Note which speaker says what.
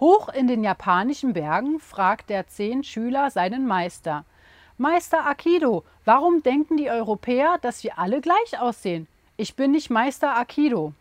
Speaker 1: Hoch in den japanischen Bergen fragt der zehn Schüler seinen Meister. Meister Akido, warum denken die Europäer, dass wir alle gleich aussehen? Ich bin nicht Meister Akido.